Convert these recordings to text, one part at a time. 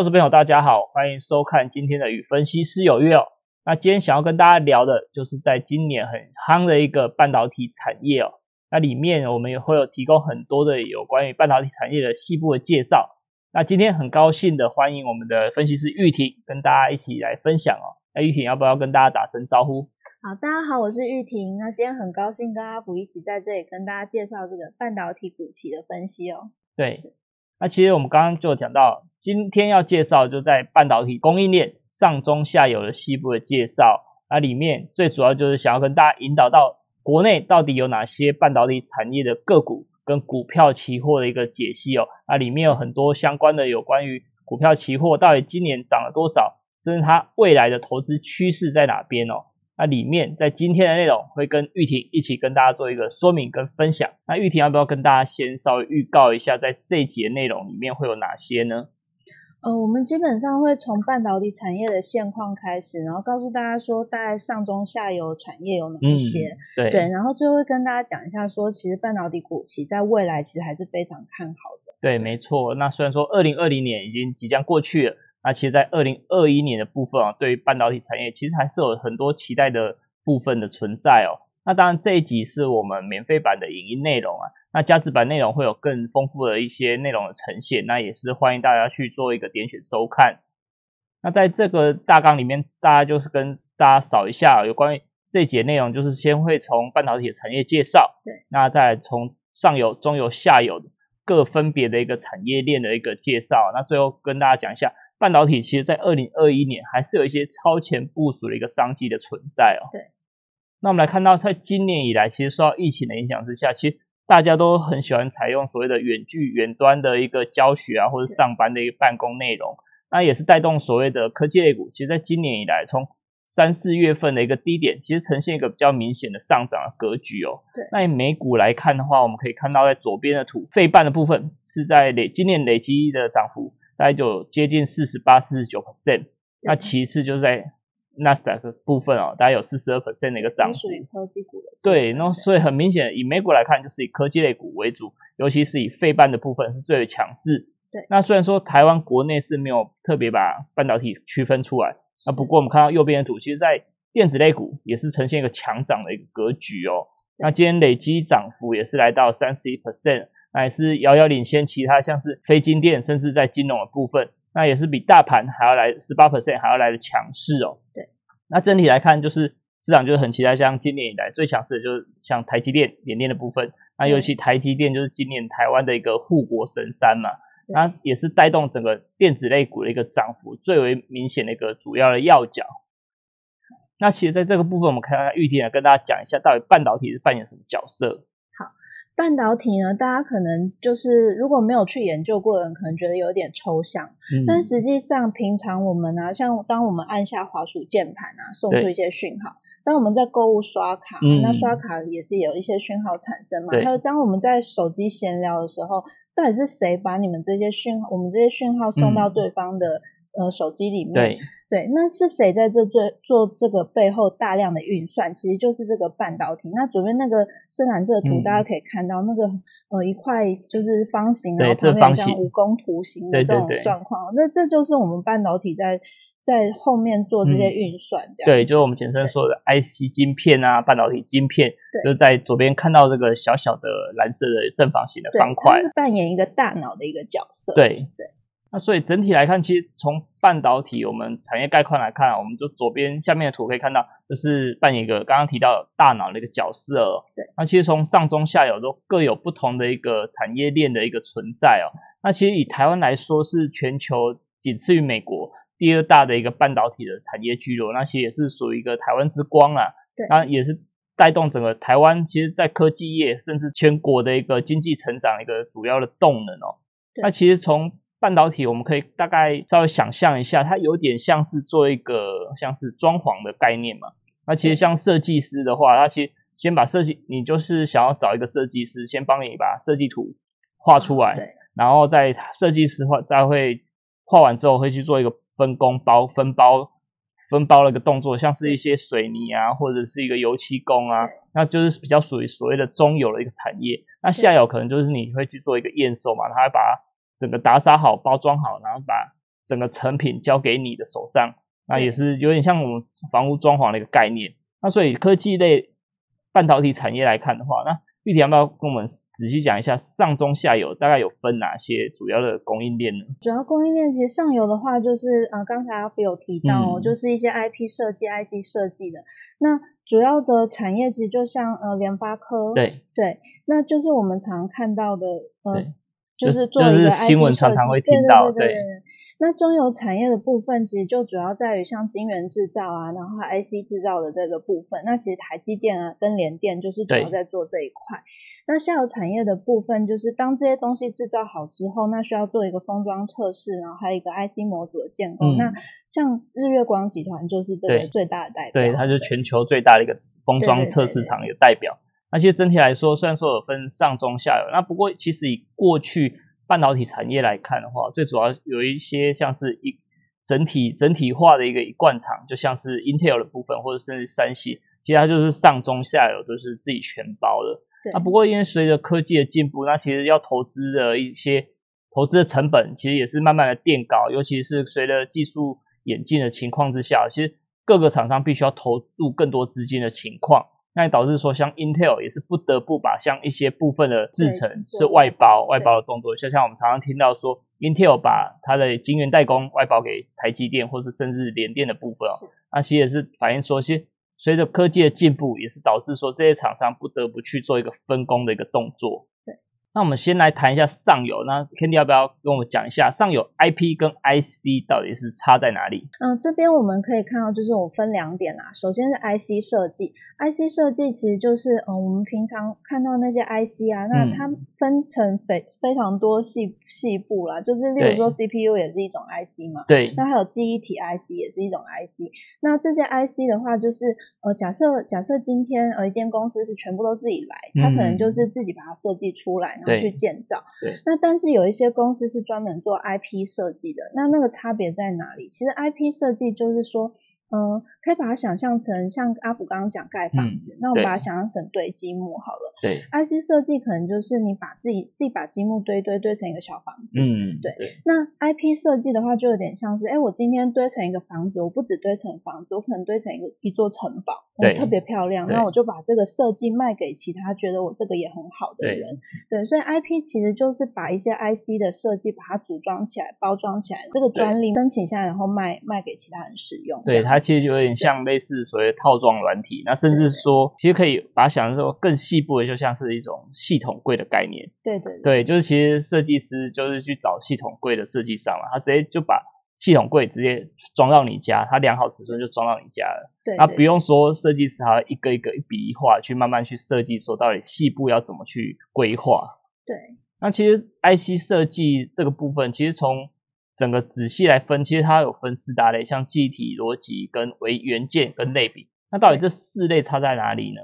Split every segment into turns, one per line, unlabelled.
各位投资朋友，大家好，欢迎收看今天的与分析师有约哦。那今天想要跟大家聊的，就是在今年很夯的一个半导体产业哦。那里面我们也会有提供很多的有关于半导体产业的细部的介绍。那今天很高兴的欢迎我们的分析师玉婷跟大家一起来分享哦。那玉婷要不要跟大家打声招呼？
好，大家好，我是玉婷。那今天很高兴跟阿福一起在这里跟大家介绍这个半导体股期的分析哦。
对。那其实我们刚刚就讲到，今天要介绍就在半导体供应链上中下游的细部的介绍。那里面最主要就是想要跟大家引导到国内到底有哪些半导体产业的个股跟股票期货的一个解析哦。那里面有很多相关的有关于股票期货到底今年涨了多少，甚至它未来的投资趋势在哪边哦。那里面在今天的内容会跟玉婷一起跟大家做一个说明跟分享。那玉婷要不要跟大家先稍微预告一下，在这一节内容里面会有哪些呢？
呃，我们基本上会从半导体产业的现况开始，然后告诉大家说，大概上中下游产业有哪一些。
对
对，然后最后会跟大家讲一下，说其实半导体股期在未来其实还是非常看好的。
对，没错。那虽然说二零二零年已经即将过去了。那其实，在二零二一年的部分啊，对于半导体产业，其实还是有很多期待的部分的存在哦。那当然，这一集是我们免费版的影音内容啊。那加值版内容会有更丰富的一些内容的呈现，那也是欢迎大家去做一个点选收看。那在这个大纲里面，大家就是跟大家扫一下有关于这一节内容，就是先会从半导体的产业介绍，
对，
那再从上游、中游、下游各分别的一个产业链的一个介绍，那最后跟大家讲一下。半导体其实，在二零二一年还是有一些超前部署的一个商机的存在哦。
对，
那我们来看到，在今年以来，其实受到疫情的影响之下，其实大家都很喜欢采用所谓的远距远端的一个教学啊，或者上班的一个办公内容，那也是带动所谓的科技类股。其实，在今年以来，从三四月份的一个低点，其实呈现一个比较明显的上涨的格局哦。
对，
那以美股来看的话，我们可以看到，在左边的图，费半的部分是在累今年累积的涨幅。大概就接近四十八、四十九 percent，那其次就是在纳斯达克部分哦，大概有四十二 percent 的一个涨幅。
科技股的
对，那所以很明显，以美股来看，就是以科技类股为主，尤其是以费半的部分是最为强势。
对，
那虽然说台湾国内是没有特别把半导体区分出来，那不过我们看到右边的图，其实在电子类股也是呈现一个强涨的一个格局哦。那今天累积涨幅也是来到三十一 percent。那也是遥遥领先其他像是非金电，甚至在金融的部分，那也是比大盘还要来十八 percent 还要来的强势哦。
对，
那整体来看，就是市场就是很期待，像今年以来最强势的就是像台积电、联电的部分。那尤其台积电就是今年台湾的一个护国神山嘛，那也是带动整个电子类股的一个涨幅最为明显的一个主要的要角。那其实在这个部分，我们看看玉婷来跟大家讲一下，到底半导体是扮演什么角色。
半导体呢，大家可能就是如果没有去研究过的人，可能觉得有点抽象。嗯，但实际上，平常我们啊，像当我们按下滑鼠键盘啊，送出一些讯号；当我们在购物刷卡，那刷卡也是有一些讯号产生嘛。还有当我们在手机闲聊的时候，到底是谁把你们这些讯号，我们这些讯号送到对方的呃手机里面？
对。
那是谁在这做做这个背后大量的运算？其实就是这个半导体。那左边那个深蓝色图，大家可以看到那个呃一块就是方形，然后旁边像蜈蚣图形的这种状况。那这就是我们半导体在在后面做这些运算。
对，就是我们简称说的 IC 晶片啊，半导体晶片，就在左边看到这个小小的蓝色的正方形的方块，
扮演一个大脑的一个角色。
对
对。
那所以整体来看，其实从半导体我们产业概况来看，啊我们就左边下面的图可以看到，就是扮演一个刚刚提到大脑的一个角色。
对。
那其实从上中下游都各有不同的一个产业链的一个存在哦。那其实以台湾来说，是全球仅次于美国第二大的一个半导体的产业聚落，那其实也是属于一个台湾之光啊。
对。
那也是带动整个台湾，其实在科技业甚至全国的一个经济成长一个主要的动能哦。那其实从半导体，我们可以大概稍微想象一下，它有点像是做一个像是装潢的概念嘛。那其实像设计师的话，他其实先把设计，你就是想要找一个设计师，先帮你把设计图画出来，然后再设计师画再会画完之后，会去做一个分工包、分包、分包了一个动作，像是一些水泥啊，或者是一个油漆工啊，那就是比较属于所谓的中游的一个产业。那下游可能就是你会去做一个验收嘛，他会把。整个打扫好、包装好，然后把整个成品交给你的手上，那也是有点像我们房屋装潢的一个概念。那所以科技类半导体产业来看的话，那玉婷要不要跟我们仔细讲一下上中下游大概有分哪些主要的供应链呢？
主要供应链其实上游的话，就是呃刚才阿飞有提到哦，就是一些 IP 设计、IC 设计的。那主要的产业其实就像呃联发科，
对
对，那就是我们常看到的呃，
就是
做一个
新闻常常会听到，对。
那中游产业的部分，其实就主要在于像晶圆制造啊，然后 IC 制造的这个部分。那其实台积电啊跟联电就是主要在做这一块。那下游产业的部分，就是当这些东西制造好之后，那需要做一个封装测试，然后还有一个 IC 模组的建构。那像日月光集团就是这个最大的代表，
对，它是全球最大的一个封装测试厂的代表。那其实整体来说，虽然说有分上中下游，那不过其实以过去。半导体产业来看的话，最主要有一些像是一整体整体化的一个一贯厂，就像是 Intel 的部分，或者甚至三系，其实它就是上中下游都是自己全包的。那不过因为随着科技的进步，那其实要投资的一些投资的成本，其实也是慢慢的垫高，尤其是随着技术演进的情况之下，其实各个厂商必须要投入更多资金的情况。那也导致说，像 Intel 也是不得不把像一些部分的制程是外包、外包的动作，就像我们常常听到说，Intel 把它的晶圆代工外包给台积电，或是甚至联电的部分哦，那其实也是反映说，其实随着科技的进步，也是导致说这些厂商不得不去做一个分工的一个动作。那我们先来谈一下上游，那 Candy 要不要跟我们讲一下上游 IP 跟 IC 到底是差在哪里？
嗯，这边我们可以看到，就是我分两点啦。首先是 IC 设计，IC 设计其实就是嗯，我们平常看到那些 IC 啊，那它分成非非常多细细部啦，就是例如说 CPU 也是一种 IC 嘛，
对。
那还有记忆体 IC 也是一种 IC。那这些 IC 的话，就是呃，假设假设今天呃一间公司是全部都自己来，它可能就是自己把它设计出来。然后去建造，
对。
那但是有一些公司是专门做 IP 设计的，那那个差别在哪里？其实 IP 设计就是说。嗯，可以把它想象成像阿福刚刚讲盖房子，那我们把它想象成堆积木好了。
对
，IC 设计可能就是你把自己自己把积木堆堆堆成一个小房子。
嗯，
对。那 IP 设计的话，就有点像是，哎，我今天堆成一个房子，我不止堆成房子，我可能堆成一个一座城堡，
对，
特别漂亮。那我就把这个设计卖给其他觉得我这个也很好的人。对，所以 IP 其实就是把一些 IC 的设计把它组装起来、包装起来，这个专利申请下来，然后卖卖给其他人使用。
对它。其实有点像类似所谓套装软体，那甚至说，其实可以把它想成说更细部的，就像是一种系统柜的概念。
对对
对，就是其实设计师就是去找系统柜的设计商嘛，他直接就把系统柜直接装到你家，他量好尺寸就装到你家了。
对，
那不用说设计师还要一个一个一笔一画去慢慢去设计，说到底细部要怎么去规划。
对，
那其实 IC 设计这个部分，其实从整个仔细来分，其实它有分四大类，像记忆体、逻辑、跟为元件跟类比。那到底这四类差在哪里呢？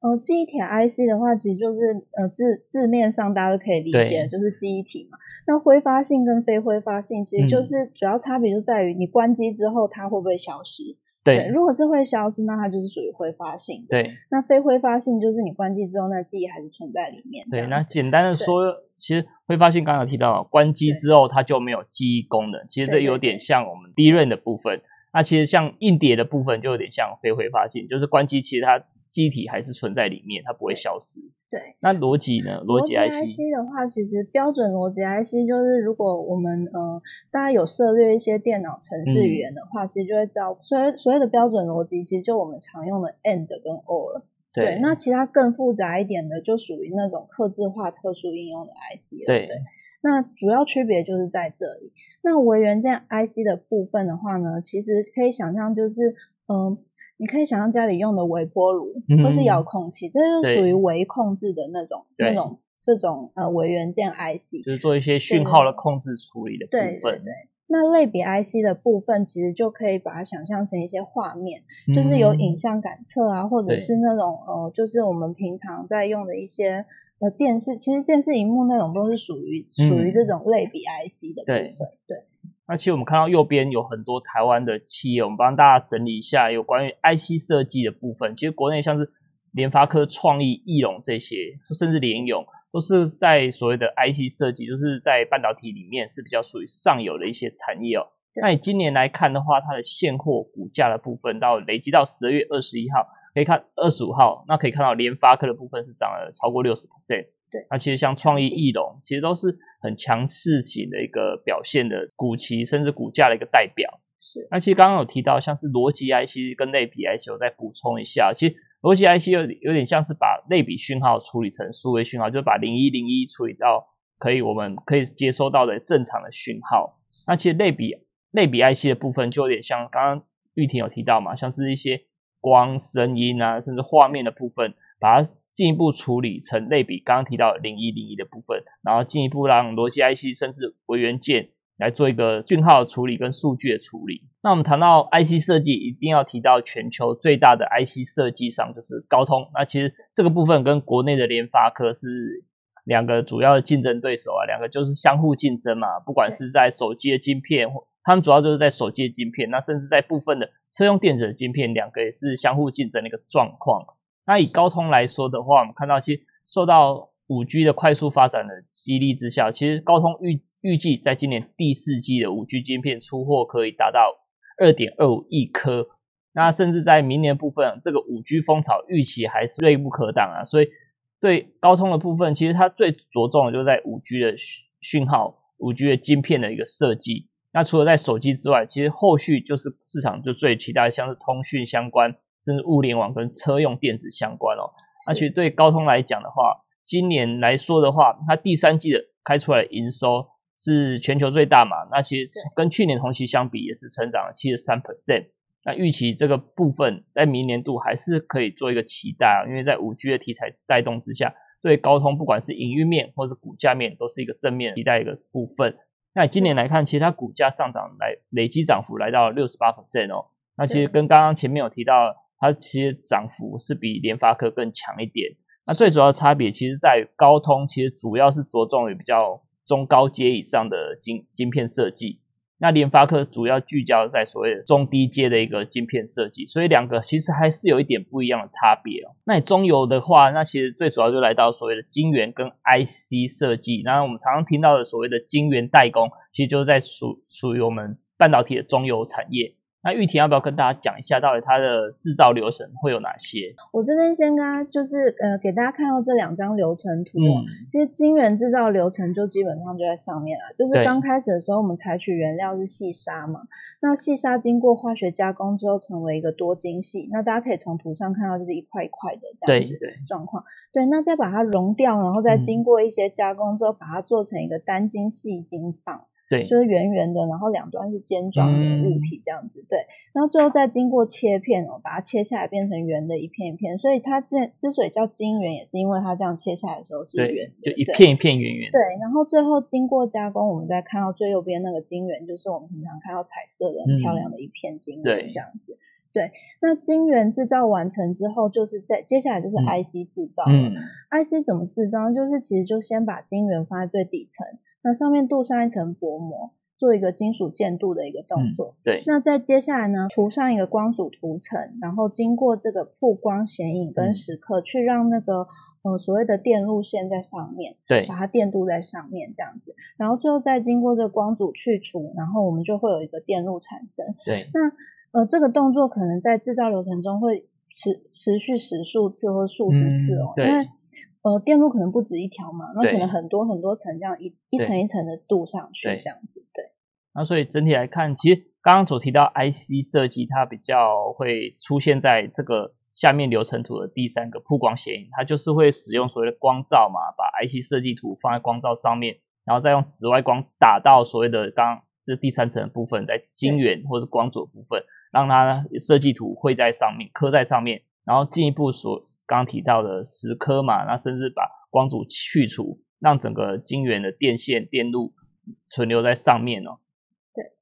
呃，记忆体 IC 的话，其实就是呃字字面上大家都可以理解，就是记忆体嘛。那挥发性跟非挥发性，其实就是主要差别就在于你关机之后它会不会消失。
对，
如果是会消失，那它就是属于挥发性。
对，
那非挥发性就是你关机之后，那记忆还是存在里面。
对，那简单的说。其实挥发性刚刚有提到，关机之后它就没有记忆功能。其实这有点像我们低润的部分。那其实像硬碟的部分就有点像非挥发性，就是关机其实它机体还是存在里面，它不会消失。
对。
那逻辑呢？逻辑
IC 的话，其实标准逻辑 IC 就是如果我们呃大家有涉猎一些电脑程式语言的话，其实就会知道，所谓所谓的标准逻辑，其实就我们常用的 AND 跟 OR。对，那其他更复杂一点的，就属于那种刻字化特殊应用的 IC 了。对，那主要区别就是在这里。那微元件 IC 的部分的话呢，其实可以想象，就是嗯，你可以想象家里用的微波炉或是遥控器，这就属于微控制的那种那种这种呃微元件 IC，
就是做一些讯号的控制处理的部分。
对。那类比 IC 的部分，其实就可以把它想象成一些画面，就是有影像感测啊，或者是那种呃，就是我们平常在用的一些呃电视，其实电视荧幕那种都是属于属于这种类比 IC 的部分。对。
那其实我们看到右边有很多台湾的企业，我们帮大家整理一下有关于 IC 设计的部分。其实国内像是联发科、创意、翼龙这些，甚至联咏。都是在所谓的 IC 设计，就是在半导体里面是比较属于上游的一些产业哦。那你今年来看的话，它的现货股价的部分到累积到十二月二十一号，可以看二十五号，那可以看到联发科的部分是涨了超过六十 percent。
对，
那其实像创意、翼龙，其实都是很强势型的一个表现的股旗，甚至股价的一个代表。
是，
那其实刚刚有提到，像是逻辑 IC 跟类比 IC，我再补充一下，其实逻辑 IC 有有点像是把类比讯号处理成数位讯号，就是把零一零一处理到可以我们可以接收到的正常的讯号。那其实类比类比 IC 的部分就有点像刚刚玉婷有提到嘛，像是一些光、声音啊，甚至画面的部分。把它进一步处理成类比刚刚提到零一零一的部分，然后进一步让逻辑 IC 甚至微元件来做一个讯号处理跟数据的处理。那我们谈到 IC 设计，一定要提到全球最大的 IC 设计商就是高通。那其实这个部分跟国内的联发科是两个主要的竞争对手啊，两个就是相互竞争嘛。不管是在手机的晶片，或他们主要就是在手机的晶片，那甚至在部分的车用电子的晶片，两个也是相互竞争的一个状况。那以高通来说的话，我们看到其实受到五 G 的快速发展的激励之下，其实高通预预计在今年第四季的五 G 晶片出货可以达到二点二五亿颗。那甚至在明年部分，这个五 G 风潮预期还是锐不可挡啊。所以对高通的部分，其实它最着重的就是在五 G 的讯号、五 G 的晶片的一个设计。那除了在手机之外，其实后续就是市场就最期待像是通讯相关。甚至物联网跟车用电子相关哦，那其实对高通来讲的话，今年来说的话，它第三季的开出来的营收是全球最大嘛，那其实跟去年同期相比也是成长了七十三 percent。那预期这个部分在明年度还是可以做一个期待啊，因为在五 G 的题材带动之下，对高通不管是营运面或者股价面都是一个正面期待一个部分。那今年来看，其实它股价上涨来累积涨幅来到六十八 percent 哦，那其实跟刚刚前面有提到。它其实涨幅是比联发科更强一点。那最主要差别，其实在于高通其实主要是着重于比较中高阶以上的晶晶片设计，那联发科主要聚焦在所谓的中低阶的一个晶片设计，所以两个其实还是有一点不一样的差别哦。那你中游的话，那其实最主要就来到所谓的晶圆跟 IC 设计。那我们常常听到的所谓的晶圆代工，其实就是在属属于我们半导体的中游产业。那玉婷要不要跟大家讲一下，到底它的制造流程会有哪些？
我这边先跟大家就是呃，给大家看到这两张流程图。嗯，其实晶圆制造流程就基本上就在上面了。就是刚开始的时候，我们采取原料是细沙嘛，那细沙经过化学加工之后，成为一个多晶细。那大家可以从图上看到，就是一块一块的这样子状况。对，那再把它熔掉，然后再经过一些加工之后，把它做成一个单晶细晶棒。
对，
就是圆圆的，然后两端是尖状的物体这样子。对，然后最后再经过切片哦，把它切下来变成圆的一片一片。所以它之之所以叫晶圆，也是因为它这样切下来的时候是圆，
就一片一片圆圆。
对，然后最后经过加工，我们再看到最右边那个晶圆，就是我们平常看到彩色的很漂亮的一片晶圆这样子。对，那晶圆制造完成之后，就是在接下来就是 IC 制造。嗯，IC 怎么制造？就是其实就先把晶圆放在最底层。那上面镀上一层薄膜，做一个金属建镀的一个动作。
对。
那在接下来呢，涂上一个光阻涂层，然后经过这个曝光显影跟蚀刻，去让那个呃所谓的电路线在上面，
对，
把它电镀在上面这样子。然后最后再经过这个光阻去除，然后我们就会有一个电路产生。
对。
那呃这个动作可能在制造流程中会持持续十数次或数十次哦，因为。呃，电路可能不止一条嘛，那可能很多很多层这样一一层一层的镀上去，这样子对。
那所以整体来看，其实刚刚所提到 IC 设计，它比较会出现在这个下面流程图的第三个曝光显影，它就是会使用所谓的光照嘛，把 IC 设计图放在光照上面，然后再用紫外光打到所谓的刚这第三层的部分，在晶圆或者光阻部分，让它设计图会在上面刻在上面。然后进一步所刚刚提到的蚀刻嘛，那甚至把光阻去除，让整个晶圆的电线电路存留在上面哦。
对。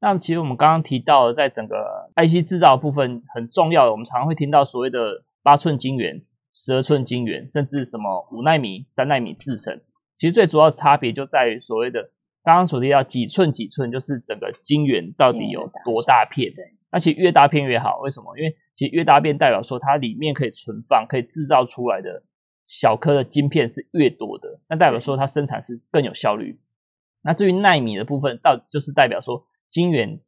那其实我们刚刚提到，在整个 IC 制造部分很重要的，我们常常会听到所谓的八寸晶圆、十二寸晶圆，甚至什么五纳米、三纳米制成。其实最主要的差别就在于所谓的刚刚所提到几寸几寸，就是整个晶圆到底有多大片。
对。
而且越大片越好，为什么？因为其实越大片代表说它里面可以存放、可以制造出来的小颗的晶片是越多的，那代表说它生产是更有效率。那至于纳米的部分，到就是代表说晶圆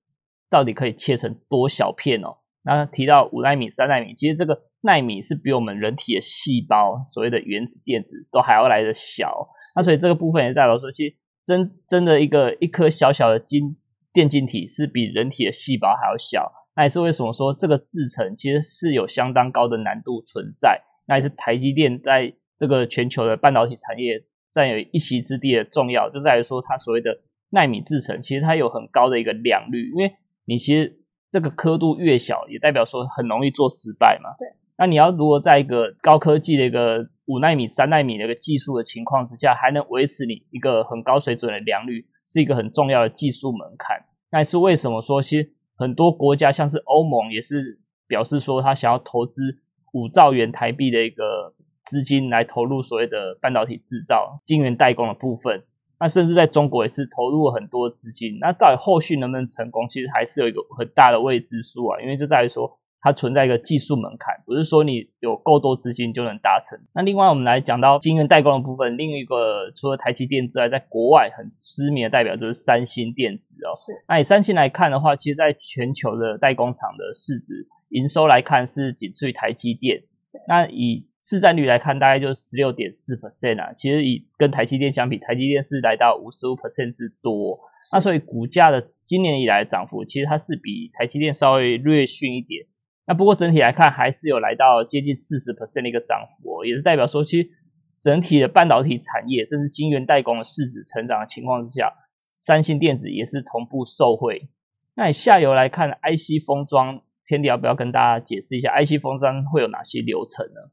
到底可以切成多小片哦。那提到五纳米、三纳米，其实这个纳米是比我们人体的细胞所谓的原子电子都还要来的小。那所以这个部分也代表说，其实真真的一个一颗小小的晶电晶体是比人体的细胞还要小。那也是为什么说这个制程其实是有相当高的难度存在。那也是台积电在这个全球的半导体产业占有一席之地的重要，就在于说它所谓的纳米制程，其实它有很高的一个良率，因为你其实。这个刻度越小，也代表说很容易做失败嘛。
对。
那你要如果在一个高科技的一个五纳米、三纳米的一个技术的情况之下，还能维持你一个很高水准的良率，是一个很重要的技术门槛。那是为什么说，其实很多国家像是欧盟也是表示说，他想要投资五兆元台币的一个资金来投入所谓的半导体制造、晶圆代工的部分。那甚至在中国也是投入了很多资金，那到底后续能不能成功，其实还是有一个很大的未知数啊。因为就在于说，它存在一个技术门槛，不是说你有够多资金就能达成。那另外我们来讲到晶圆代工的部分，另一个除了台积电之外，在国外很知名的代表就是三星电子哦。
是。
那以三星来看的话，其实在全球的代工厂的市值营收来看是仅次于台积电。那以市占率来看，大概就是十六点四 percent 啊。其实以跟台积电相比，台积电是来到五十五 percent 之多。那所以股价的今年以来的涨幅，其实它是比台积电稍微略逊一点。那不过整体来看，还是有来到接近四十 percent 的一个涨幅，也是代表说，其实整体的半导体产业，甚至晶圆代工的市值成长的情况之下，三星电子也是同步受惠。那以下游来看，IC 封装，天地要不要跟大家解释一下，IC 封装会有哪些流程呢？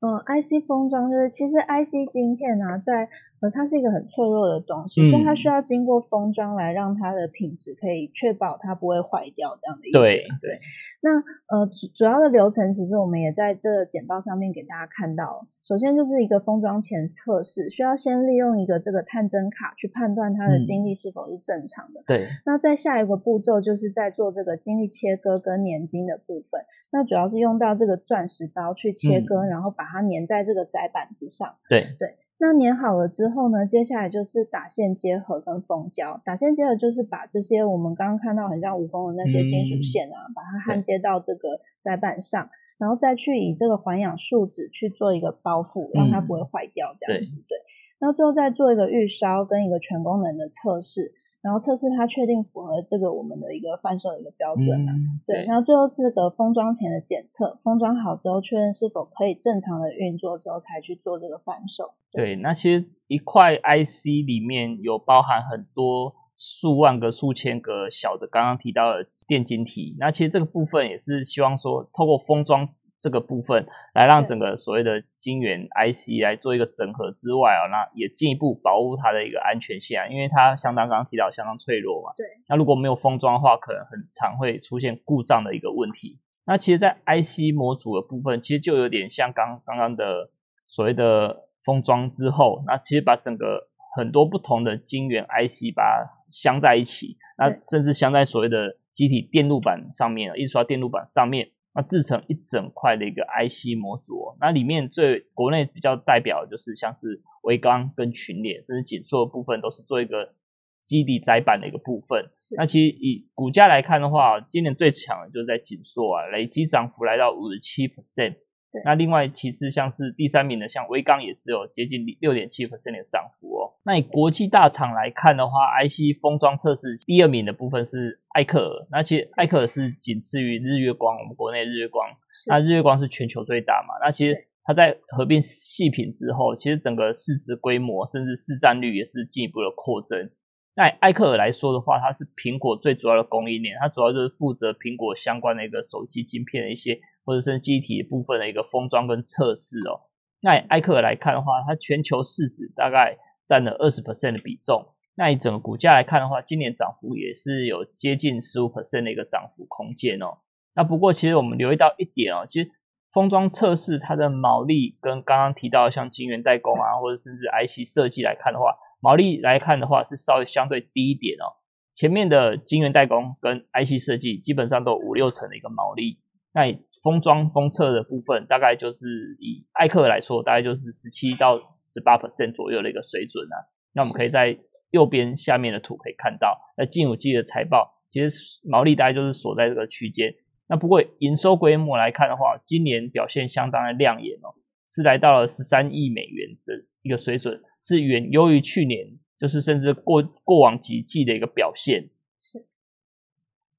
嗯，IC 封装就是其实 IC 晶片啊，在呃它是一个很脆弱的东西，所以它需要经过封装来让它的品质可以确保它不会坏掉这样的意思。
对对。
那呃主主要的流程，其实我们也在这个简报上面给大家看到。首先就是一个封装前测试，需要先利用一个这个探针卡去判断它的晶粒是否是正常的。
对。
那在下一个步骤就是在做这个晶粒切割跟粘晶的部分。那主要是用到这个钻石刀去切割，然后把它粘在这个载板之上。
对
对，那粘好了之后呢，接下来就是打线结合跟封胶。打线结合就是把这些我们刚刚看到很像蜈蚣的那些金属线啊，把它焊接到这个载板上，然后再去以这个环氧树脂去做一个包覆，让它不会坏掉这样子。对，然后最后再做一个预烧跟一个全功能的测试。然后测试它确定符合这个我们的一个贩售的一个标准啊，对。然后最后是个封装前的检测，封装好之后确认是否可以正常的运作之后，才去做这个贩售。
对，那其实一块 IC 里面有包含很多数万个、数千个小的，刚刚提到的电晶体。那其实这个部分也是希望说，透过封装。这个部分来让整个所谓的晶圆 IC 来做一个整合之外啊，那也进一步保护它的一个安全性啊，因为它相当刚刚提到相当脆弱嘛。
对。
那如果没有封装的话，可能很常会出现故障的一个问题。那其实，在 IC 模组的部分，其实就有点像刚刚刚的所谓的封装之后，那其实把整个很多不同的晶圆 IC 把它镶在一起，那甚至镶在所谓的机体电路板上面，印刷电路板上面。那制成一整块的一个 IC 模组，那里面最国内比较代表的就是像是微刚跟群联，甚至紧缩的部分都是做一个基底载板的一个部分。那其实以股价来看的话，今年最强的就是在紧缩啊，累积涨幅来到五十七 percent。那另外，其次像是第三名的，像微刚也是有接近六点七 percent 的涨幅哦。那以国际大厂来看的话，IC 封装测试第二名的部分是艾克尔，那其实艾克尔是仅次于日月光，我们国内日月光，那日月光是全球最大嘛。那其实它在合并细品之后，其实整个市值规模甚至市占率也是进一步的扩增。那艾克尔来说的话，它是苹果最主要的供应链，它主要就是负责苹果相关的一个手机晶片的一些。或者是机体部分的一个封装跟测试哦。那埃克尔来看的话，它全球市值大概占了二十 percent 的比重。那以整个股价来看的话，今年涨幅也是有接近十五 percent 的一个涨幅空间哦。那不过其实我们留意到一点哦，其实封装测试它的毛利跟刚刚提到像晶圆代工啊，或者甚至 IC 设计来看的话，毛利来看的话是稍微相对低一点哦。前面的晶圆代工跟 IC 设计基本上都五六成的一个毛利。那封装封测的部分，大概就是以艾克来说，大概就是十七到十八 percent 左右的一个水准啊。那我们可以在右边下面的图可以看到，那金武基的财报其实毛利大概就是锁在这个区间。那不过营收规模来看的话，今年表现相当的亮眼哦，是来到了十三亿美元的一个水准，是远优于去年，就是甚至过过往几季的一个表现。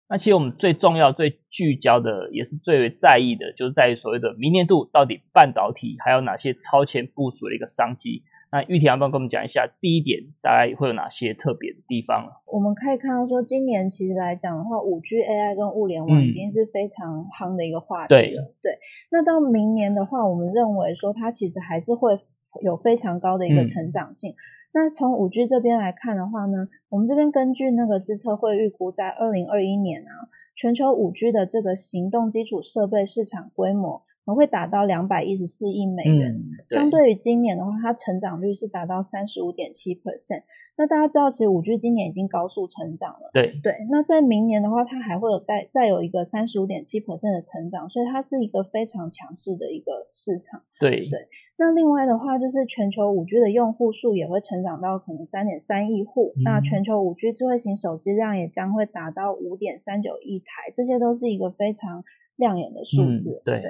是。那其实我们最重要、最聚焦的，也是最为在意的，就是在于所谓的明年度到底半导体还有哪些超前部署的一个商机。那玉婷要不要跟我们讲一下，第一点大概会有哪些特别的地方？
我们可以看到说，今年其实来讲的话，五 G AI 跟物联网已经是非常夯的一个话题了。对，那到明年的话，我们认为说它其实还是会有非常高的一个成长性。那从五 G 这边来看的话呢，我们这边根据那个自测会预估，在二零二一年啊，全球五 G 的这个行动基础设备市场规模。可能会达到两百一十四亿美元，相对于今年的话，它成长率是达到三十五点七 percent。那大家知道，其实五 G 今年已经高速成长了。
对
对，那在明年的话，它还会有再再有一个三十五点七 percent 的成长，所以它是一个非常强势的一个市场。
对
对，那另外的话，就是全球五 G 的用户数也会成长到可能三点三亿户，那全球五 G 智慧型手机量也将会达到五点三九亿台，这些都是一个非常亮眼的数字。
对。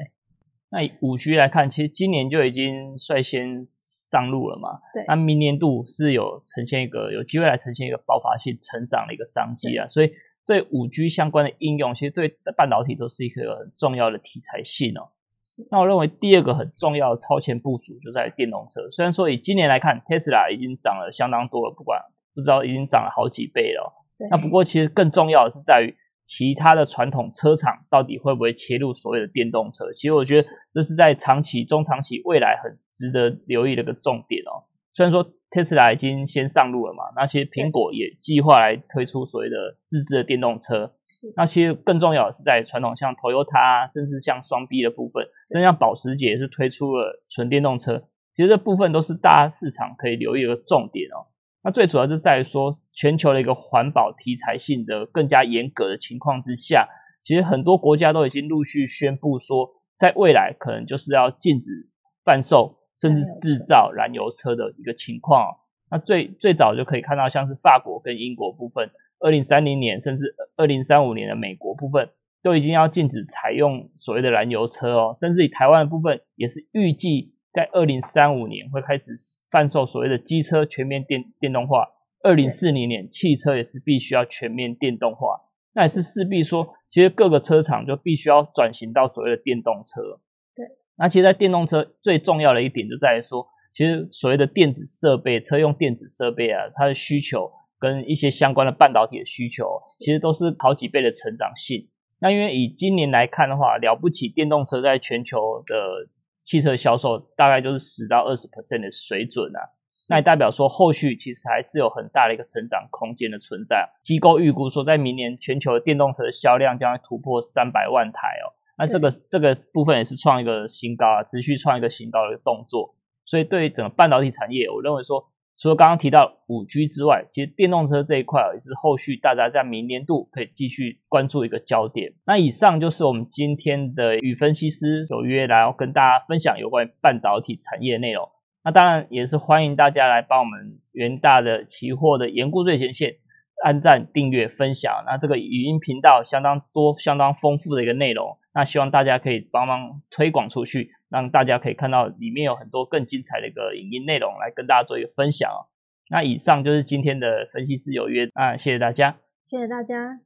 那五 G 来看，其实今年就已经率先上路了嘛。
对。
那明年度是有呈现一个有机会来呈现一个爆发性成长的一个商机啊。所以对五 G 相关的应用，其实对半导体都是一个很重要的题材性哦。那我认为第二个很重要的超前部署就在电动车。虽然说以今年来看，Tesla 已经涨了相当多了，不管不知道已经涨了好几倍了。那不过其实更重要的是在于。其他的传统车厂到底会不会切入所谓的电动车？其实我觉得这是在长期、中长期未来很值得留意的一个重点哦。虽然说特斯拉已经先上路了嘛，那其实苹果也计划来推出所谓的自制的电动车。那其实更重要的是在传统像 Toyota，甚至像双 B 的部分，甚至像保时捷也是推出了纯电动车。其实这部分都是大市场可以留意的重点哦。那最主要就在于说，全球的一个环保题材性的更加严格的情况之下，其实很多国家都已经陆续宣布说，在未来可能就是要禁止贩售甚至制造燃油车的一个情况。那最最早就可以看到，像是法国跟英国部分，二零三零年甚至二零三五年的美国部分，都已经要禁止采用所谓的燃油车哦，甚至以台湾的部分也是预计。在二零三五年会开始贩售所谓的机车全面电电动化，二零四零年汽车也是必须要全面电动化，那也是势必说，其实各个车厂就必须要转型到所谓的电动车。
对，
那其实，在电动车最重要的一点就在于说，其实所谓的电子设备、车用电子设备啊，它的需求跟一些相关的半导体的需求，其实都是好几倍的成长性。那因为以今年来看的话，了不起电动车在全球的。汽车销售大概就是十到二十 percent 的水准啊，那也代表说后续其实还是有很大的一个成长空间的存在。机构预估说，在明年全球的电动车的销量将会突破三百万台哦，那这个这个部分也是创一个新高啊，持续创一个新高的动作。所以对于整个半导体产业，我认为说。除了刚刚提到五 G 之外，其实电动车这一块也是后续大家在明年度可以继续关注一个焦点。那以上就是我们今天的与分析师有约来跟大家分享有关于半导体产业的内容。那当然也是欢迎大家来帮我们元大的期货的研估最前线按赞、订阅、分享。那这个语音频道相当多、相当丰富的一个内容，那希望大家可以帮忙推广出去。让大家可以看到里面有很多更精彩的一个影音内容来跟大家做一个分享哦。那以上就是今天的分析师有约啊，谢谢大家，
谢谢大家。